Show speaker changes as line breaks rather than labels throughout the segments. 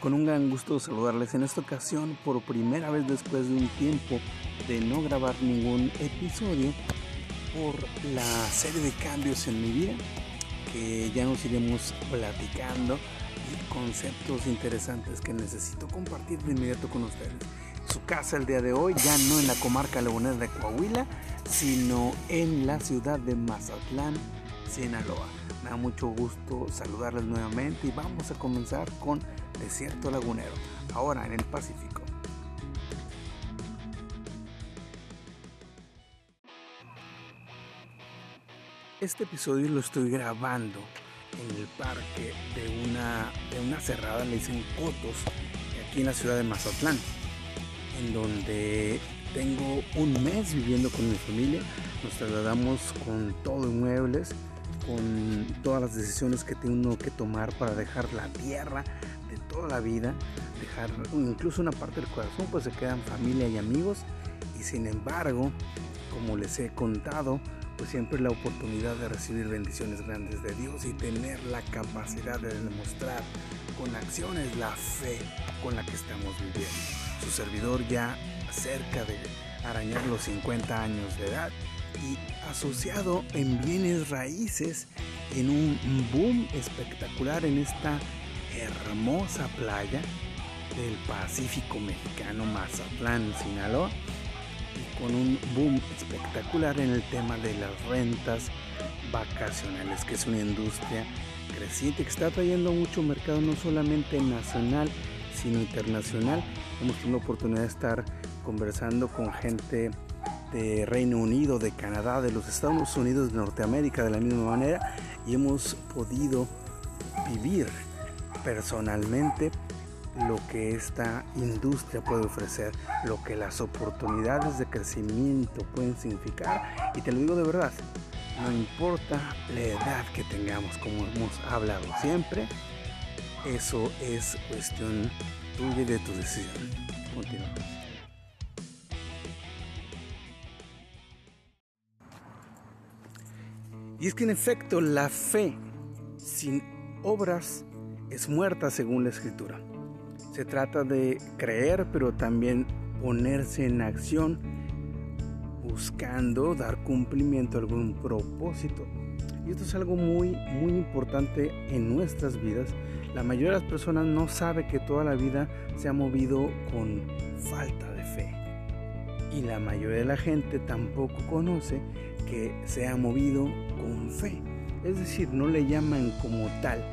Con un gran gusto saludarles en esta ocasión por primera vez después de un tiempo de no grabar ningún episodio por la serie de cambios en mi vida que ya nos iremos platicando y conceptos interesantes que necesito compartir de inmediato con ustedes. Su casa el día de hoy ya no en la comarca lagunera de Coahuila, sino en la ciudad de Mazatlán, Sinaloa. Me da mucho gusto saludarles nuevamente y vamos a comenzar con Desierto Lagunero, ahora en el Pacífico. Este episodio lo estoy grabando en el parque de una, de una cerrada, le dicen Cotos, aquí en la ciudad de Mazatlán, en donde tengo un mes viviendo con mi familia. Nos trasladamos con todo inmuebles, con todas las decisiones que tiene uno que tomar para dejar la tierra de toda la vida, dejar incluso una parte del corazón, pues se quedan familia y amigos. Y sin embargo, como les he contado, pues siempre la oportunidad de recibir bendiciones grandes de Dios y tener la capacidad de demostrar con acciones la fe con la que estamos viviendo. Su servidor ya cerca de arañar los 50 años de edad y asociado en bienes raíces en un boom espectacular en esta hermosa playa del Pacífico mexicano Mazatlán, Sinaloa con un boom espectacular en el tema de las rentas vacacionales, que es una industria creciente que está trayendo mucho mercado, no solamente nacional, sino internacional. Hemos tenido la oportunidad de estar conversando con gente de Reino Unido, de Canadá, de los Estados Unidos, de Norteamérica de la misma manera y hemos podido vivir personalmente lo que esta industria puede ofrecer, lo que las oportunidades de crecimiento pueden significar. Y te lo digo de verdad, no importa la edad que tengamos, como hemos hablado siempre, eso es cuestión tuya y de tu decisión. Continuamos. Y es que en efecto la fe sin obras es muerta según la escritura. Se trata de creer, pero también ponerse en acción buscando dar cumplimiento a algún propósito. Y esto es algo muy, muy importante en nuestras vidas. La mayoría de las personas no sabe que toda la vida se ha movido con falta de fe. Y la mayoría de la gente tampoco conoce que se ha movido con fe. Es decir, no le llaman como tal,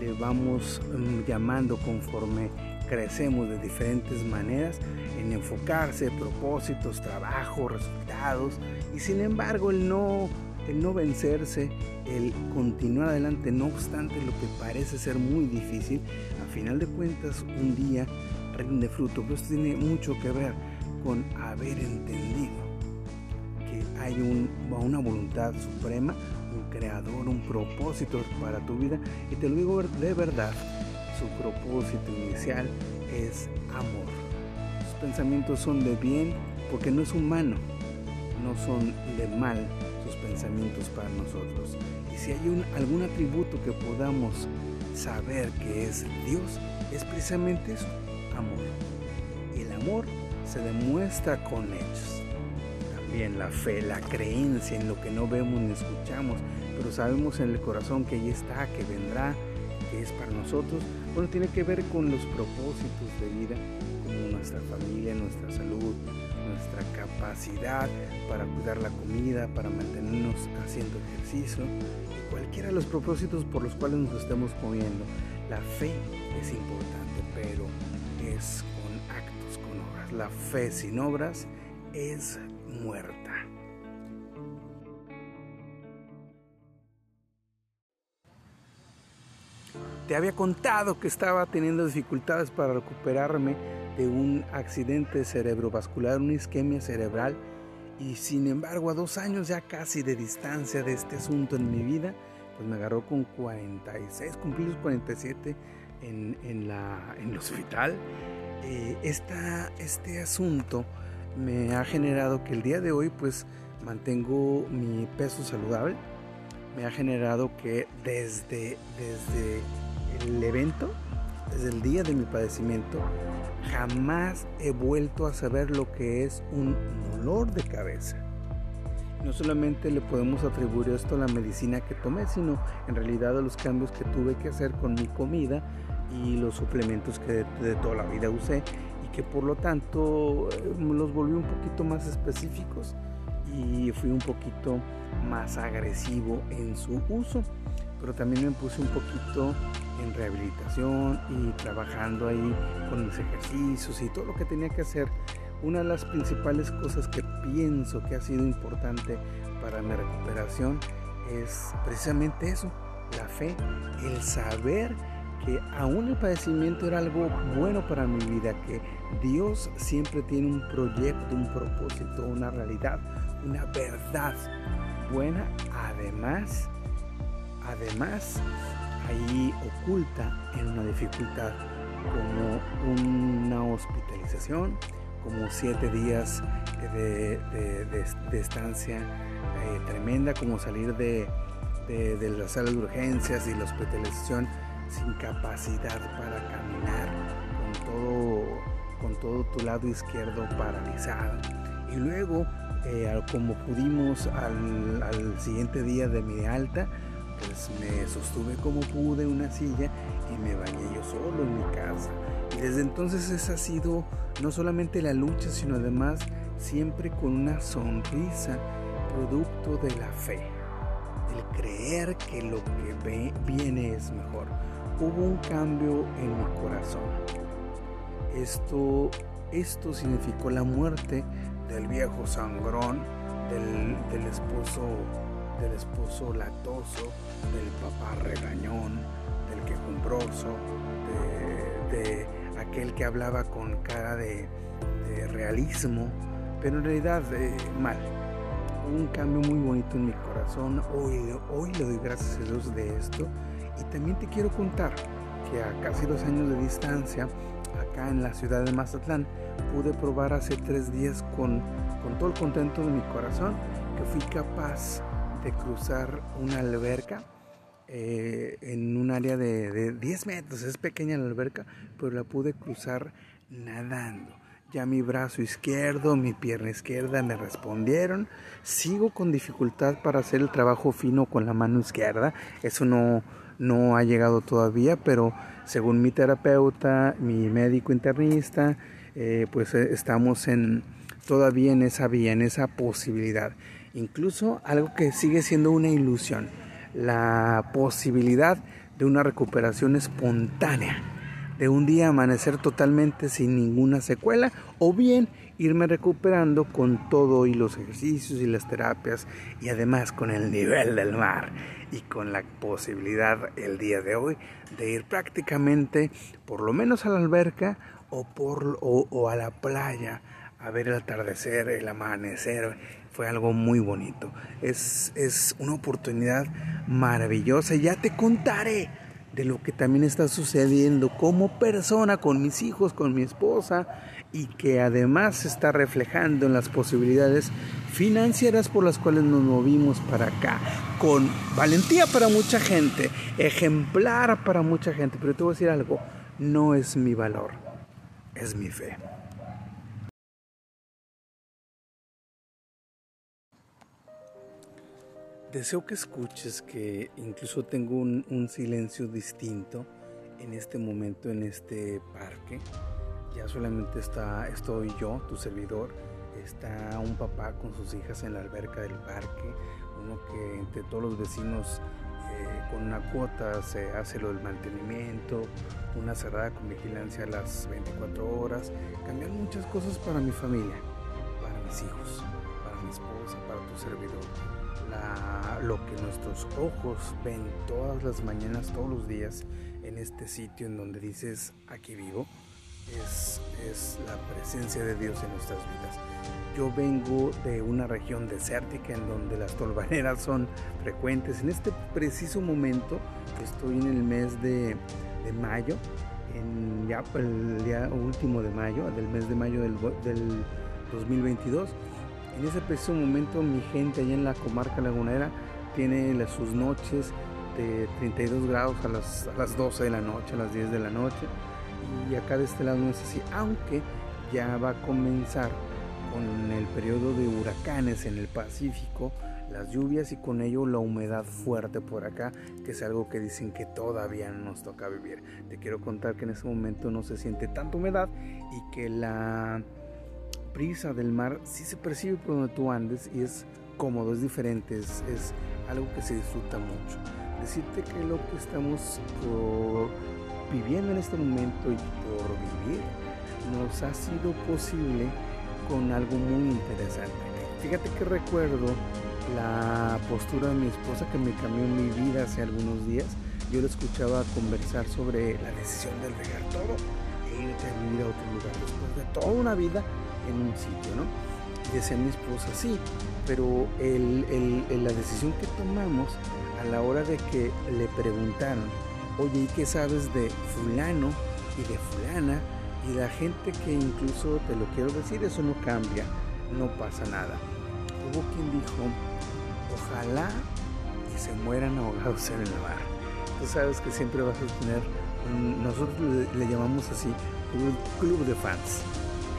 le vamos mm, llamando conforme crecemos de diferentes maneras en enfocarse, propósitos, trabajo, resultados y sin embargo el no, el no vencerse, el continuar adelante, no obstante lo que parece ser muy difícil, a final de cuentas un día rinde fruto. Pero esto tiene mucho que ver con haber entendido que hay un, una voluntad suprema, creador, un propósito para tu vida y te lo digo de verdad su propósito inicial es amor. Sus pensamientos son de bien porque no es humano, no son de mal sus pensamientos para nosotros. Y si hay algún atributo que podamos saber que es Dios, es precisamente eso, amor. Y el amor se demuestra con hechos. También la fe, la creencia en lo que no vemos ni escuchamos, pero sabemos en el corazón que ahí está, que vendrá, que es para nosotros, bueno, tiene que ver con los propósitos de vida, como nuestra familia, nuestra salud, nuestra capacidad para cuidar la comida, para mantenernos haciendo ejercicio, cualquiera de los propósitos por los cuales nos estemos moviendo. La fe es importante, pero es con actos, con obras. La fe sin obras es muerta. Te había contado que estaba teniendo dificultades para recuperarme de un accidente cerebrovascular, una isquemia cerebral, y sin embargo a dos años ya casi de distancia de este asunto en mi vida, pues me agarró con 46, cumplí los 47 en, en, la, en el hospital. Eh, esta, este asunto me ha generado que el día de hoy pues mantengo mi peso saludable, me ha generado que desde, desde el evento desde el día de mi padecimiento, jamás he vuelto a saber lo que es un dolor de cabeza. No solamente le podemos atribuir esto a la medicina que tomé, sino en realidad a los cambios que tuve que hacer con mi comida y los suplementos que de, toda la vida usé y que por lo tanto eh, los volví un poquito más específicos y fui un poquito más agresivo en su uso. Pero también me puse un poquito en rehabilitación y trabajando ahí con mis ejercicios y todo lo que tenía que hacer. Una de las principales cosas que pienso que ha sido importante para mi recuperación es precisamente eso, la fe, el saber que aún el padecimiento era algo bueno para mi vida, que Dios siempre tiene un proyecto, un propósito, una realidad, una verdad buena, además, además ahí oculta en una dificultad como una hospitalización, como siete días de, estancia eh, tremenda, como salir de, de, la sala de urgencias y la hospitalización sin capacidad para caminar, con todo, con todo tu lado izquierdo paralizado. Y luego, eh, como pudimos al, al siguiente día de mi alta, pues me sostuve como pude una silla y me bañé yo solo en mi casa. Y desde entonces esa ha sido no solamente la lucha, sino además siempre con una sonrisa, producto de la fe, el creer que lo que viene es mejor. Hubo un cambio en mi corazón. Esto, esto significó la muerte del viejo sangrón, del, del esposo del esposo latoso, del papá regañón, del quejumbroso, de, de aquel que hablaba con cara de, realismo, pero en realidad eh, mal. un cambio muy bonito en mi corazón. Hoy, hoy le doy gracias a Dios de esto. Y también te quiero contar que a casi dos años de distancia, acá en la ciudad de Mazatlán, pude probar hace tres días con, con todo el contento de mi corazón que fui capaz de cruzar una alberca eh, en un área de, de 10 metros. Es pequeña la alberca, pero la pude cruzar nadando. Ya mi brazo izquierdo, mi pierna izquierda me respondieron. Sigo con dificultad para hacer el trabajo fino con la mano izquierda. Eso no, no ha llegado todavía, pero según mi terapeuta, mi médico internista, eh, pues eh, estamos en, todavía en esa vía, en esa posibilidad. Incluso algo que sigue siendo una ilusión, la posibilidad de una recuperación espontánea, de un día amanecer totalmente sin ninguna secuela o bien irme recuperando con todo y los ejercicios y las terapias y además con el nivel del mar y con la posibilidad el día de hoy de ir prácticamente por lo menos a la alberca o, por, o a la playa a ver el atardecer, el amanecer, fue algo muy bonito. Es, es una oportunidad maravillosa. Ya te contaré de lo que también está sucediendo como persona con mis hijos, con mi esposa y que además está reflejando en las posibilidades financieras por las cuales nos movimos para acá, con valentía para mucha gente, ejemplar para mucha gente, pero te voy a decir algo, no es mi valor, es mi fe. Deseo que escuches que incluso tengo un, silencio distinto en este momento en este parque. Ya solamente está, estoy yo, tu servidor. Está un papá con sus hijas en la alberca del parque. Uno que entre todos los vecinos eh, con una cuota se hace lo del mantenimiento. Una cerrada con vigilancia a las 24 horas. Cambian muchas cosas para mi familia, para mis hijos, para mi esposa, para tu servidor lo que nuestros ojos ven todas las mañanas, todos los días, en este sitio en donde dices, aquí vivo, es, es la presencia de Dios en nuestras vidas. Yo vengo de una región desértica en donde las tolvaneras son frecuentes. En este preciso momento estoy en el mes de, de mayo, en ya el día último de mayo, del mes de mayo del, del 2022 en ese preciso momento mi gente allá en la comarca lagunera tiene sus noches de 32 grados a las, a las 12 de la noche, a las 10 de la noche. Y acá de este lado no es así, aunque ya va a comenzar con el periodo de huracanes en el Pacífico, las lluvias y con ello la humedad fuerte por acá, que es algo que dicen que todavía nos toca vivir. Te quiero contar que en ese momento no se siente tanta humedad y que la brisa del mar sí se percibe por donde tú andes y es cómodo, es diferente, es, algo que se disfruta mucho. Decirte que lo que estamos viviendo en este momento y por vivir nos ha sido posible con algo muy interesante. Fíjate que recuerdo la postura de mi esposa que me cambió mi vida hace algunos días. Yo la escuchaba conversar sobre la decisión de regar todo e irte a vivir a otro lugar después de toda una vida en un sitio, ¿no? Y decía mi esposa, sí, pero la decisión que tomamos a la hora de que le preguntaron, oye, ¿y qué sabes de fulano y de fulana? Y la gente que incluso, te lo quiero decir, eso no cambia, no pasa nada. Hubo quien dijo, ojalá y se mueran ahogados en el mar. Tú sabes que siempre vas a tener, nosotros le, llamamos así, un club de fans.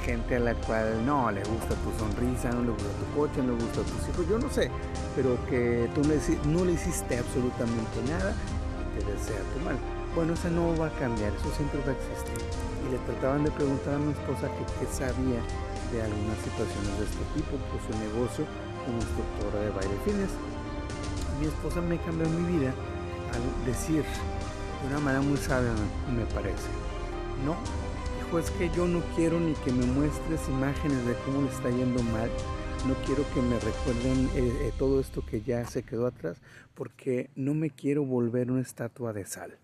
Gente a la cual no le gusta tu sonrisa, no le gusta tu coche, no le gusta tus hijos, yo no sé, pero que tú no le hiciste absolutamente nada y te desea tu mal. Bueno, eso no va a cambiar, eso siempre va a existir. Y le trataban de preguntar a mi esposa que qué sabía de algunas situaciones de este tipo, pues su negocio como instructora de baile fines. Mi esposa me cambió mi vida al decir de una manera muy sabia, me parece. No, dijo, es que yo no quiero ni que me muestres imágenes de cómo le está yendo mal. No quiero que me recuerden eh, eh, todo esto que ya se quedó atrás, porque no me quiero volver una estatua de sal.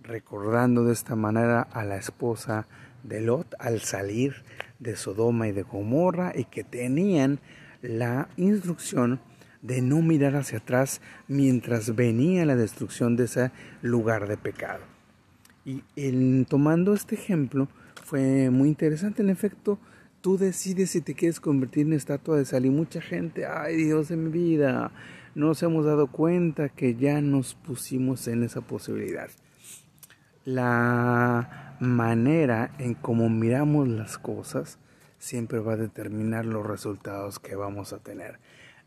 Recordando de esta manera a la esposa de Lot al salir de Sodoma y de Gomorra y que tenían la instrucción de no mirar hacia atrás mientras venía la destrucción de ese lugar de pecado. Y en, tomando este ejemplo fue muy interesante. En efecto, tú decides si te quieres convertir en estatua de sal y mucha gente, ay Dios de mi vida, no nos hemos dado cuenta que ya nos pusimos en esa posibilidad. La manera en cómo miramos las cosas siempre va a determinar los resultados que vamos a tener.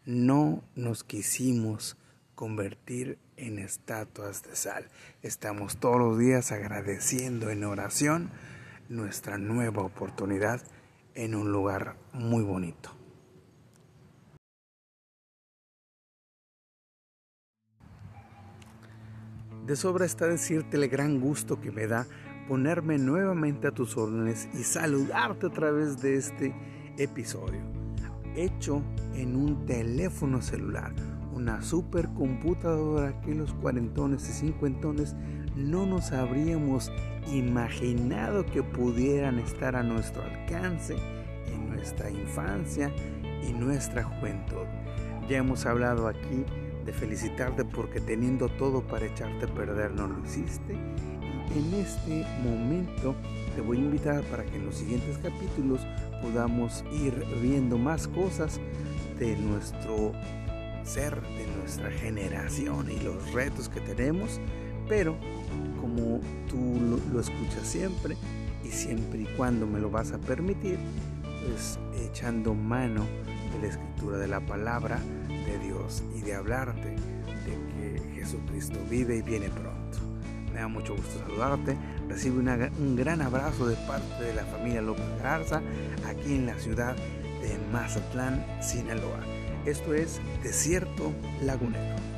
No nos quisimos convertir en estatuas de sal. Estamos todos los días agradeciendo en oración nuestra nueva oportunidad en un lugar muy bonito. De sobra está decirte el gran gusto que me da ponerme nuevamente a tus órdenes y saludarte a través de este episodio. Hecho en un teléfono celular, una supercomputadora que los cuarentones y cincuentones no nos habríamos imaginado que pudieran estar a nuestro alcance en nuestra infancia y nuestra juventud. Ya hemos hablado aquí de felicitarte porque teniendo todo para echarte a perder no lo hiciste en este momento te voy a invitar para que en los siguientes capítulos podamos ir viendo más cosas de nuestro ser, de nuestra generación y los retos que tenemos, pero como tú lo, escuchas siempre y siempre y cuando me lo vas a permitir, pues echando mano de la escritura de la palabra de Dios y de hablarte de que Jesucristo vive y viene pronto. Me da mucho gusto saludarte. Recibe un gran abrazo de parte de la familia López Garza aquí en la ciudad de Mazatlán, Sinaloa. Esto es Desierto Lagunero.